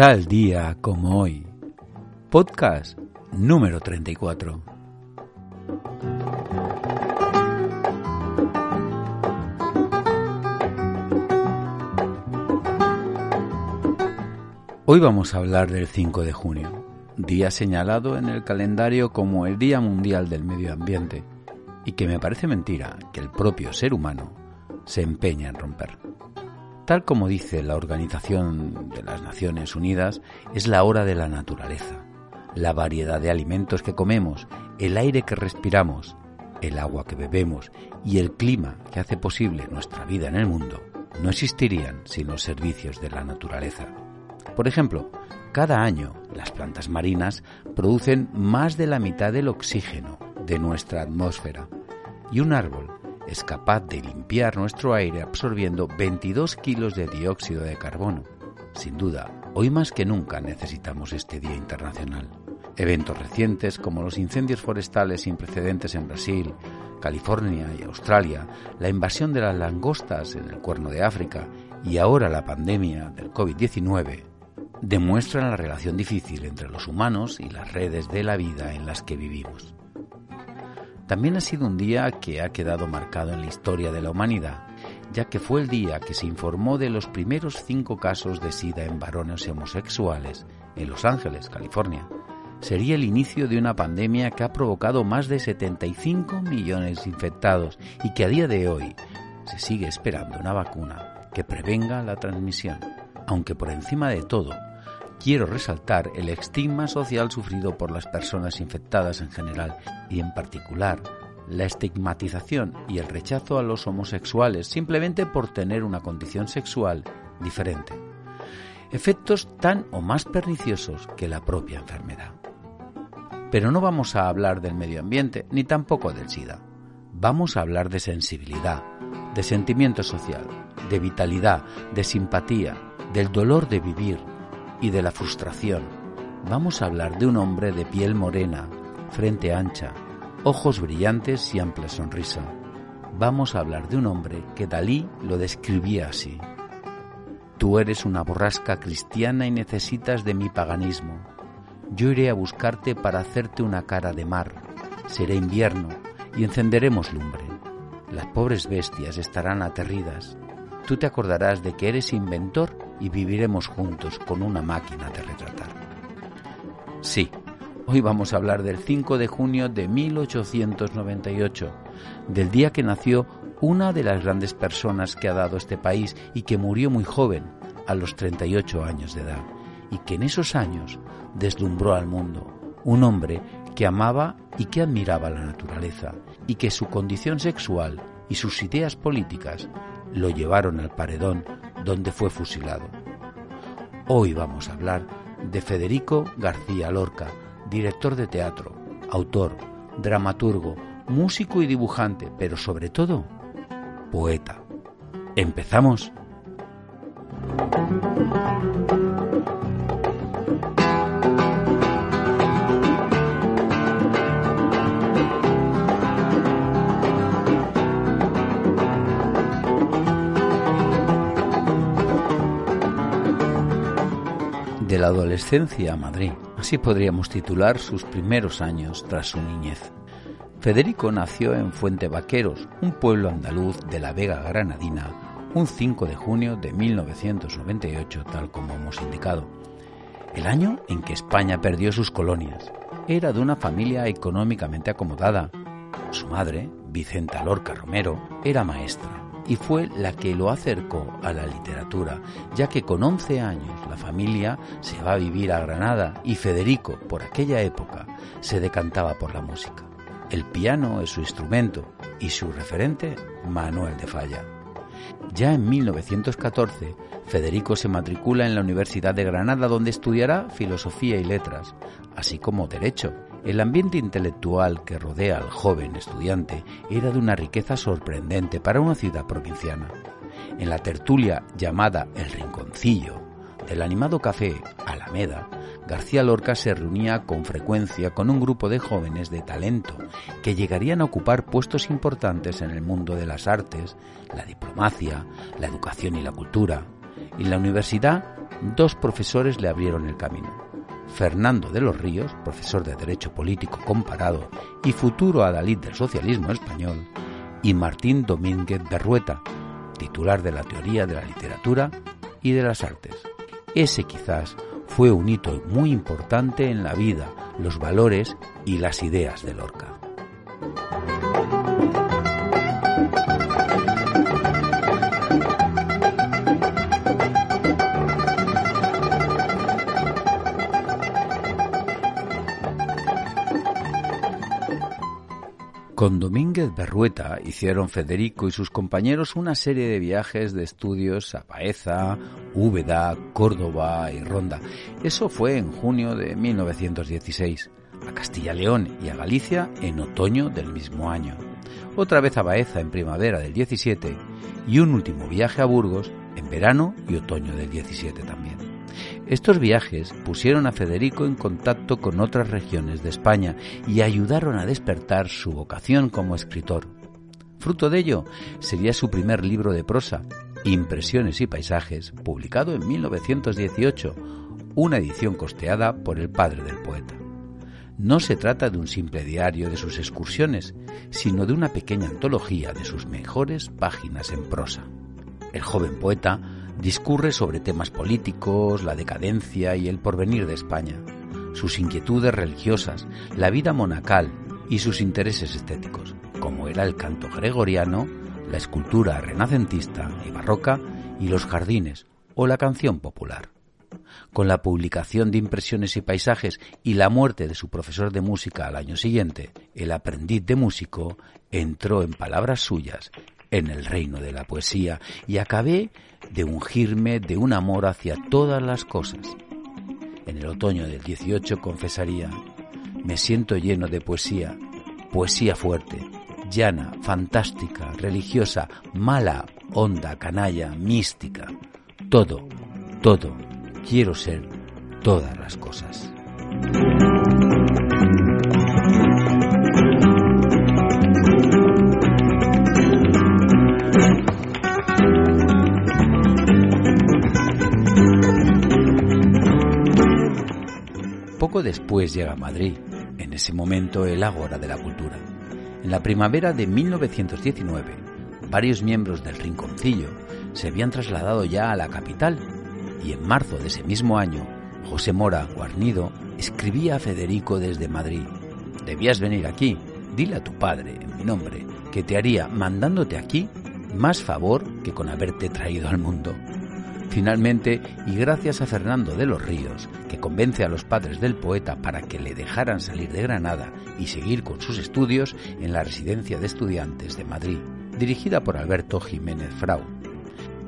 Tal día como hoy. Podcast número 34. Hoy vamos a hablar del 5 de junio, día señalado en el calendario como el Día Mundial del Medio Ambiente, y que me parece mentira que el propio ser humano se empeña en romper. Tal como dice la Organización de las Naciones Unidas, es la hora de la naturaleza. La variedad de alimentos que comemos, el aire que respiramos, el agua que bebemos y el clima que hace posible nuestra vida en el mundo no existirían sin los servicios de la naturaleza. Por ejemplo, cada año las plantas marinas producen más de la mitad del oxígeno de nuestra atmósfera y un árbol es capaz de limpiar nuestro aire absorbiendo 22 kilos de dióxido de carbono. Sin duda, hoy más que nunca necesitamos este Día Internacional. Eventos recientes como los incendios forestales sin precedentes en Brasil, California y Australia, la invasión de las langostas en el cuerno de África y ahora la pandemia del COVID-19 demuestran la relación difícil entre los humanos y las redes de la vida en las que vivimos. También ha sido un día que ha quedado marcado en la historia de la humanidad, ya que fue el día que se informó de los primeros cinco casos de SIDA en varones homosexuales en Los Ángeles, California. Sería el inicio de una pandemia que ha provocado más de 75 millones de infectados y que a día de hoy se sigue esperando una vacuna que prevenga la transmisión. Aunque por encima de todo, quiero resaltar el estigma social sufrido por las personas infectadas en general y en particular la estigmatización y el rechazo a los homosexuales simplemente por tener una condición sexual diferente. Efectos tan o más perniciosos que la propia enfermedad. Pero no vamos a hablar del medio ambiente ni tampoco del SIDA. Vamos a hablar de sensibilidad, de sentimiento social, de vitalidad, de simpatía, del dolor de vivir, y de la frustración. Vamos a hablar de un hombre de piel morena, frente ancha, ojos brillantes y amplia sonrisa. Vamos a hablar de un hombre que Dalí lo describía así. Tú eres una borrasca cristiana y necesitas de mi paganismo. Yo iré a buscarte para hacerte una cara de mar. Será invierno y encenderemos lumbre. Las pobres bestias estarán aterridas. Tú te acordarás de que eres inventor y viviremos juntos con una máquina de retratar. Sí, hoy vamos a hablar del 5 de junio de 1898, del día que nació una de las grandes personas que ha dado este país y que murió muy joven, a los 38 años de edad, y que en esos años deslumbró al mundo, un hombre que amaba y que admiraba la naturaleza, y que su condición sexual y sus ideas políticas lo llevaron al paredón donde fue fusilado. Hoy vamos a hablar de Federico García Lorca, director de teatro, autor, dramaturgo, músico y dibujante, pero sobre todo, poeta. ¿Empezamos? La adolescencia a Madrid. Así podríamos titular sus primeros años tras su niñez. Federico nació en Fuente Vaqueros, un pueblo andaluz de la Vega Granadina, un 5 de junio de 1998, tal como hemos indicado. El año en que España perdió sus colonias. Era de una familia económicamente acomodada. Su madre, Vicenta Lorca Romero, era maestra y fue la que lo acercó a la literatura, ya que con 11 años la familia se va a vivir a Granada y Federico, por aquella época, se decantaba por la música. El piano es su instrumento y su referente, Manuel de Falla. Ya en 1914, Federico se matricula en la Universidad de Granada donde estudiará filosofía y letras, así como derecho, el ambiente intelectual que rodea al joven estudiante era de una riqueza sorprendente para una ciudad provinciana. En la tertulia llamada El Rinconcillo del animado café Alameda, García Lorca se reunía con frecuencia con un grupo de jóvenes de talento que llegarían a ocupar puestos importantes en el mundo de las artes, la diplomacia, la educación y la cultura. En la universidad dos profesores le abrieron el camino. Fernando de los Ríos, profesor de Derecho Político Comparado y futuro adalid del socialismo español, y Martín Domínguez Berrueta, titular de la teoría de la literatura y de las artes. Ese quizás fue un hito muy importante en la vida, los valores y las ideas de Lorca. Con Domínguez Berrueta hicieron Federico y sus compañeros una serie de viajes de estudios a Baeza, Úbeda, Córdoba y Ronda. Eso fue en junio de 1916. A Castilla-León y a Galicia en otoño del mismo año. Otra vez a Baeza en primavera del 17 y un último viaje a Burgos en verano y otoño del 17 también. Estos viajes pusieron a Federico en contacto con otras regiones de España y ayudaron a despertar su vocación como escritor. Fruto de ello sería su primer libro de prosa, Impresiones y Paisajes, publicado en 1918, una edición costeada por el padre del poeta. No se trata de un simple diario de sus excursiones, sino de una pequeña antología de sus mejores páginas en prosa. El joven poeta Discurre sobre temas políticos, la decadencia y el porvenir de España, sus inquietudes religiosas, la vida monacal y sus intereses estéticos, como era el canto gregoriano, la escultura renacentista y barroca y los jardines o la canción popular. Con la publicación de impresiones y paisajes y la muerte de su profesor de música al año siguiente, el aprendiz de músico entró en palabras suyas en el reino de la poesía y acabé de ungirme de un amor hacia todas las cosas. En el otoño del 18 confesaría, me siento lleno de poesía, poesía fuerte, llana, fantástica, religiosa, mala, honda, canalla, mística. Todo, todo, quiero ser todas las cosas. Después llega a Madrid, en ese momento el Ágora de la Cultura. En la primavera de 1919, varios miembros del Rinconcillo se habían trasladado ya a la capital y en marzo de ese mismo año, José Mora Guarnido escribía a Federico desde Madrid. Debías venir aquí, dile a tu padre, en mi nombre, que te haría, mandándote aquí, más favor que con haberte traído al mundo. Finalmente, y gracias a Fernando de los Ríos, que convence a los padres del poeta para que le dejaran salir de Granada y seguir con sus estudios en la Residencia de Estudiantes de Madrid, dirigida por Alberto Jiménez Frau.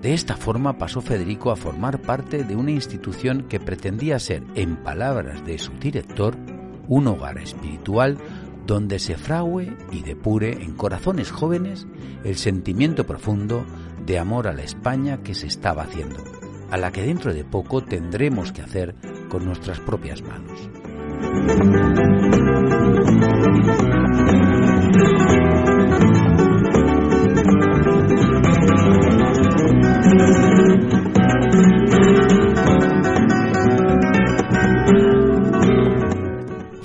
De esta forma pasó Federico a formar parte de una institución que pretendía ser, en palabras de su director, un hogar espiritual donde se frague y depure en corazones jóvenes el sentimiento profundo de amor a la España que se estaba haciendo, a la que dentro de poco tendremos que hacer con nuestras propias manos.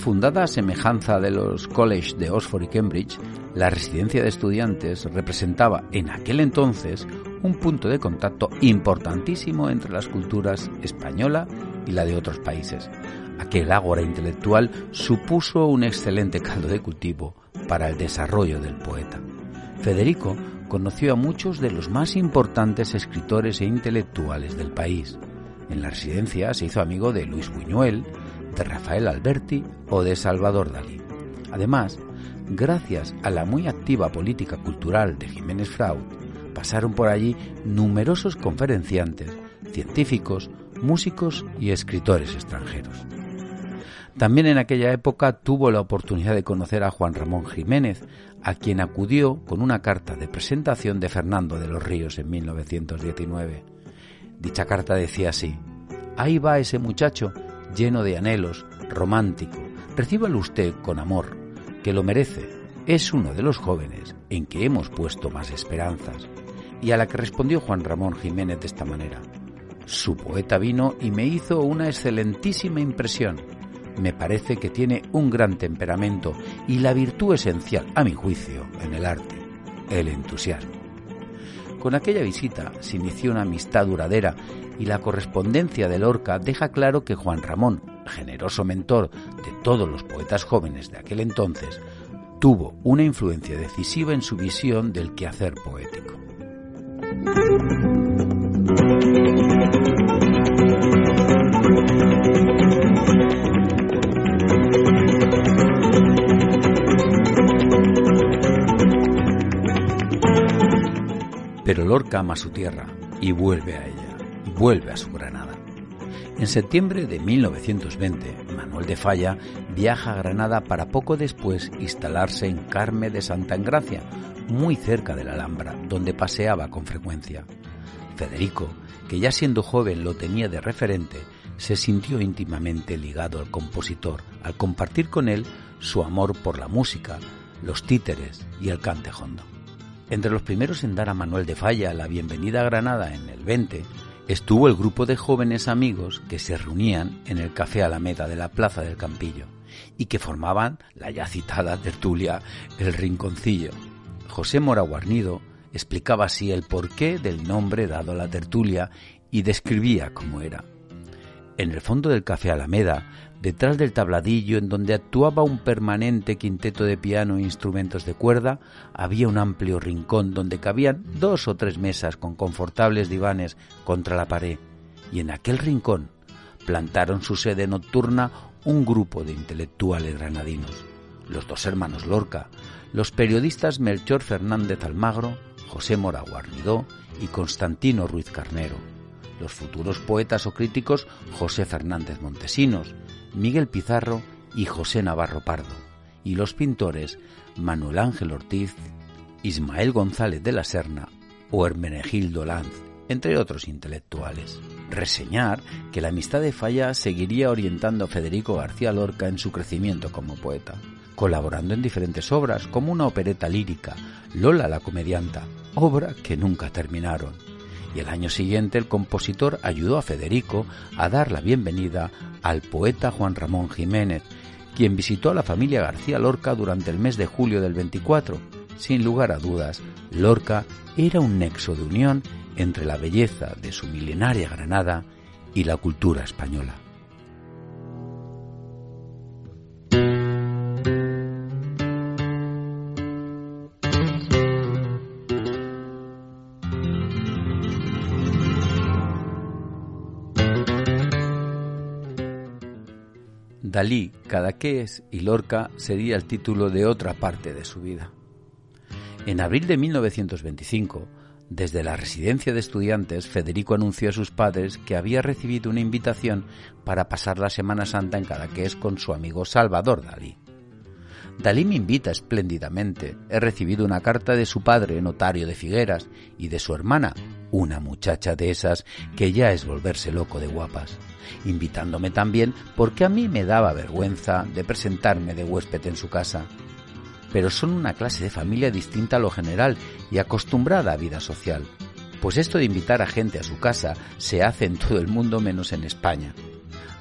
Fundada a semejanza de los colleges de Oxford y Cambridge, la residencia de estudiantes representaba en aquel entonces un punto de contacto importantísimo entre las culturas española y la de otros países. Aquel ágora intelectual supuso un excelente caldo de cultivo para el desarrollo del poeta. Federico conoció a muchos de los más importantes escritores e intelectuales del país. En la residencia se hizo amigo de Luis Buñuel, de Rafael Alberti o de Salvador Dalí. Además, gracias a la muy activa política cultural de Jiménez Fraud, pasaron por allí numerosos conferenciantes, científicos, músicos y escritores extranjeros. También en aquella época tuvo la oportunidad de conocer a Juan Ramón Jiménez, a quien acudió con una carta de presentación de Fernando de los Ríos en 1919. Dicha carta decía así, Ahí va ese muchacho, lleno de anhelos, romántico, recíbalo usted con amor, que lo merece, es uno de los jóvenes en que hemos puesto más esperanzas y a la que respondió Juan Ramón Jiménez de esta manera. Su poeta vino y me hizo una excelentísima impresión. Me parece que tiene un gran temperamento y la virtud esencial, a mi juicio, en el arte, el entusiasmo. Con aquella visita se inició una amistad duradera y la correspondencia de Lorca deja claro que Juan Ramón, generoso mentor de todos los poetas jóvenes de aquel entonces, tuvo una influencia decisiva en su visión del quehacer poético. Pero Lorca ama su tierra y vuelve a ella, vuelve a su Granada. En septiembre de 1920, Manuel de Falla viaja a Granada para poco después instalarse en Carme de Santa Engracia, muy cerca de la Alhambra, donde paseaba con frecuencia. Federico, que ya siendo joven lo tenía de referente, se sintió íntimamente ligado al compositor al compartir con él su amor por la música, los títeres y el cantejondo. Entre los primeros en dar a Manuel de Falla la bienvenida a Granada en el 20 estuvo el grupo de jóvenes amigos que se reunían en el Café Alameda de la Plaza del Campillo y que formaban la ya citada tertulia El Rinconcillo. José Mora Guarnido explicaba así el porqué del nombre dado a la tertulia y describía cómo era. En el fondo del Café Alameda Detrás del tabladillo, en donde actuaba un permanente quinteto de piano e instrumentos de cuerda, había un amplio rincón donde cabían dos o tres mesas con confortables divanes contra la pared, y en aquel rincón plantaron su sede nocturna un grupo de intelectuales granadinos, los dos hermanos Lorca, los periodistas Melchor Fernández Almagro, José Mora Guarnidó y Constantino Ruiz Carnero, los futuros poetas o críticos José Fernández Montesinos, Miguel Pizarro y José Navarro Pardo, y los pintores Manuel Ángel Ortiz, Ismael González de la Serna o Hermenegildo Lanz, entre otros intelectuales. Reseñar que la amistad de Falla seguiría orientando a Federico García Lorca en su crecimiento como poeta, colaborando en diferentes obras como una opereta lírica, Lola la comedianta, obra que nunca terminaron y el año siguiente el compositor ayudó a Federico a dar la bienvenida al poeta Juan Ramón Jiménez, quien visitó a la familia García Lorca durante el mes de julio del 24. Sin lugar a dudas, Lorca era un nexo de unión entre la belleza de su milenaria Granada y la cultura española. Dalí, Cadaqués y Lorca sería el título de otra parte de su vida. En abril de 1925, desde la residencia de estudiantes, Federico anunció a sus padres que había recibido una invitación para pasar la Semana Santa en Cadaqués con su amigo Salvador Dalí. Dalí me invita espléndidamente. He recibido una carta de su padre, notario de Figueras, y de su hermana, una muchacha de esas que ya es volverse loco de guapas invitándome también porque a mí me daba vergüenza de presentarme de huésped en su casa. Pero son una clase de familia distinta a lo general y acostumbrada a vida social, pues esto de invitar a gente a su casa se hace en todo el mundo menos en España.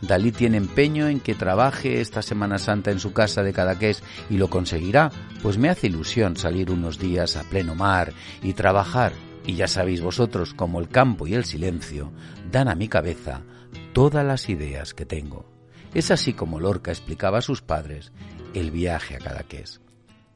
Dalí tiene empeño en que trabaje esta Semana Santa en su casa de Cadaqués y lo conseguirá, pues me hace ilusión salir unos días a pleno mar y trabajar, y ya sabéis vosotros como el campo y el silencio dan a mi cabeza todas las ideas que tengo. Es así como Lorca explicaba a sus padres el viaje a Cadaqués.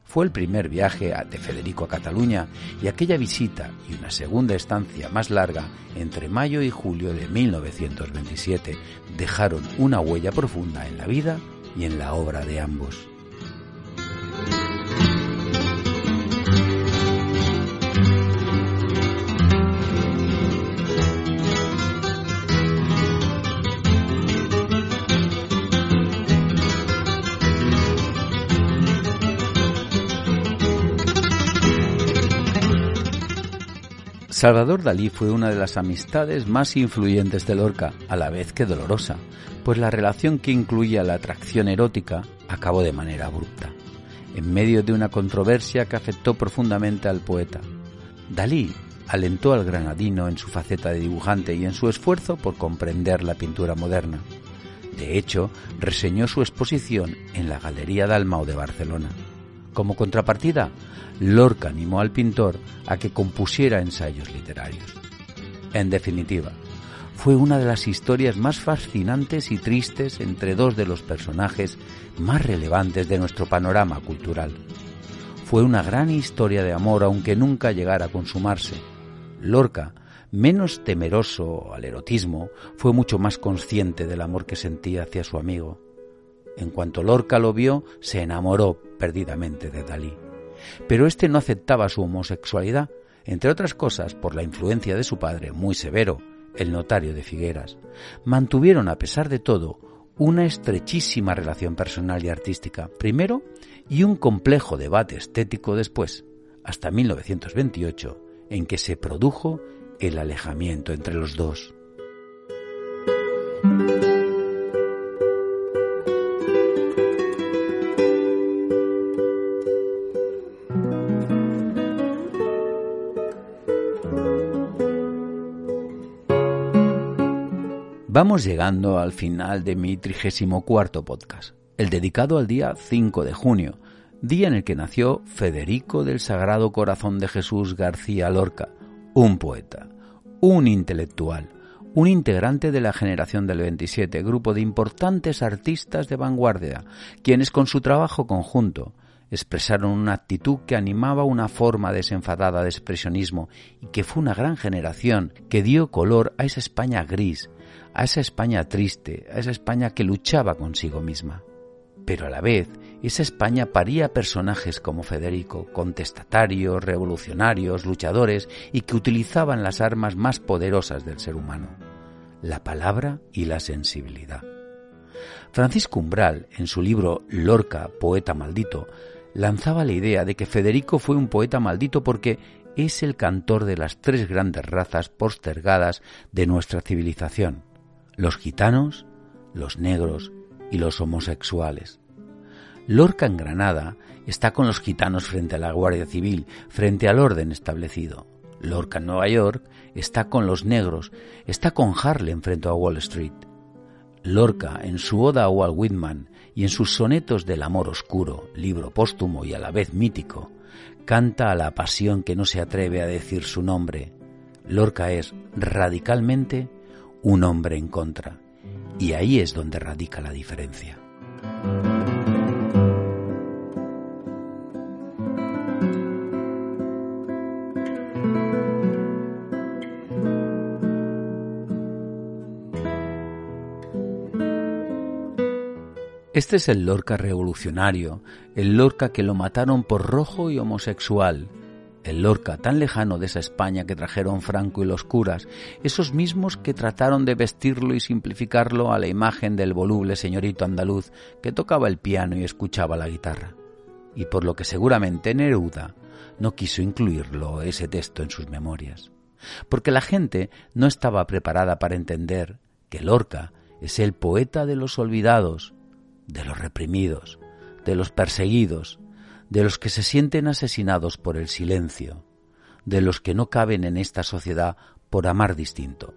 Fue el primer viaje de Federico a Cataluña y aquella visita y una segunda estancia más larga entre mayo y julio de 1927 dejaron una huella profunda en la vida y en la obra de ambos. Salvador Dalí fue una de las amistades más influyentes de Lorca, a la vez que dolorosa, pues la relación que incluía la atracción erótica acabó de manera abrupta, en medio de una controversia que afectó profundamente al poeta. Dalí alentó al granadino en su faceta de dibujante y en su esfuerzo por comprender la pintura moderna. De hecho, reseñó su exposición en la Galería Dalmau de Barcelona. Como contrapartida, Lorca animó al pintor a que compusiera ensayos literarios. En definitiva, fue una de las historias más fascinantes y tristes entre dos de los personajes más relevantes de nuestro panorama cultural. Fue una gran historia de amor aunque nunca llegara a consumarse. Lorca, menos temeroso al erotismo, fue mucho más consciente del amor que sentía hacia su amigo. En cuanto Lorca lo vio, se enamoró perdidamente de Dalí. Pero éste no aceptaba su homosexualidad, entre otras cosas por la influencia de su padre, muy severo, el notario de Figueras, mantuvieron a pesar de todo una estrechísima relación personal y artística primero y un complejo debate estético después, hasta 1928, en que se produjo el alejamiento entre los dos. Vamos llegando al final de mi trigésimo cuarto podcast, el dedicado al día 5 de junio, día en el que nació Federico del Sagrado Corazón de Jesús García Lorca, un poeta, un intelectual, un integrante de la generación del 27, grupo de importantes artistas de vanguardia, quienes con su trabajo conjunto expresaron una actitud que animaba una forma desenfadada de expresionismo y que fue una gran generación que dio color a esa España gris, a esa España triste, a esa España que luchaba consigo misma. Pero a la vez, esa España paría personajes como Federico, contestatarios, revolucionarios, luchadores y que utilizaban las armas más poderosas del ser humano, la palabra y la sensibilidad. Francisco Umbral, en su libro Lorca, poeta maldito, lanzaba la idea de que Federico fue un poeta maldito porque es el cantor de las tres grandes razas postergadas de nuestra civilización, los gitanos, los negros y los homosexuales. Lorca en Granada está con los gitanos frente a la Guardia Civil, frente al orden establecido. Lorca en Nueva York está con los negros, está con Harlem frente a Wall Street. Lorca, en su oda a Walt Whitman y en sus sonetos del amor oscuro, libro póstumo y a la vez mítico, canta a la pasión que no se atreve a decir su nombre. Lorca es radicalmente un hombre en contra. Y ahí es donde radica la diferencia. Este es el Lorca revolucionario, el Lorca que lo mataron por rojo y homosexual, el Lorca tan lejano de esa España que trajeron Franco y los curas, esos mismos que trataron de vestirlo y simplificarlo a la imagen del voluble señorito andaluz que tocaba el piano y escuchaba la guitarra. Y por lo que seguramente Neruda no quiso incluirlo ese texto en sus memorias, porque la gente no estaba preparada para entender que Lorca es el poeta de los olvidados, de los reprimidos, de los perseguidos, de los que se sienten asesinados por el silencio, de los que no caben en esta sociedad por amar distinto,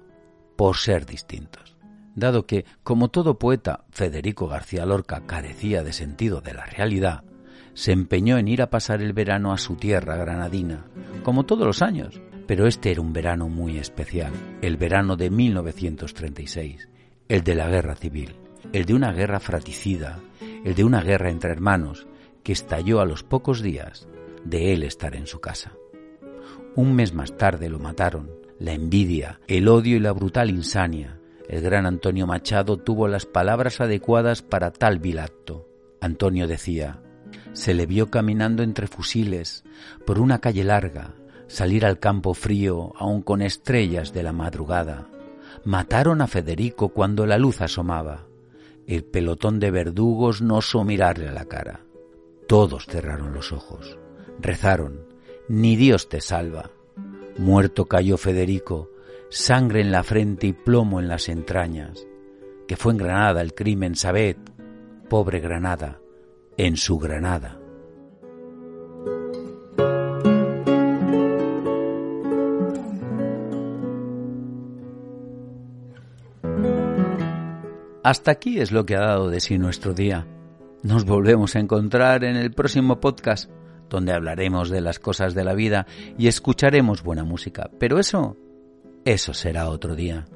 por ser distintos. Dado que, como todo poeta, Federico García Lorca carecía de sentido de la realidad, se empeñó en ir a pasar el verano a su tierra granadina, como todos los años, pero este era un verano muy especial, el verano de 1936, el de la guerra civil, el de una guerra fratricida, el de una guerra entre hermanos, que estalló a los pocos días de él estar en su casa. Un mes más tarde lo mataron. La envidia, el odio y la brutal insania. El gran Antonio Machado tuvo las palabras adecuadas para tal vil acto. Antonio decía, se le vio caminando entre fusiles, por una calle larga, salir al campo frío, aun con estrellas de la madrugada. Mataron a Federico cuando la luz asomaba. El pelotón de verdugos no osó mirarle a la cara. Todos cerraron los ojos, rezaron, ni Dios te salva. Muerto cayó Federico, sangre en la frente y plomo en las entrañas, que fue en Granada el crimen, sabed, pobre Granada, en su Granada. Hasta aquí es lo que ha dado de sí nuestro día. Nos volvemos a encontrar en el próximo podcast, donde hablaremos de las cosas de la vida y escucharemos buena música. Pero eso, eso será otro día.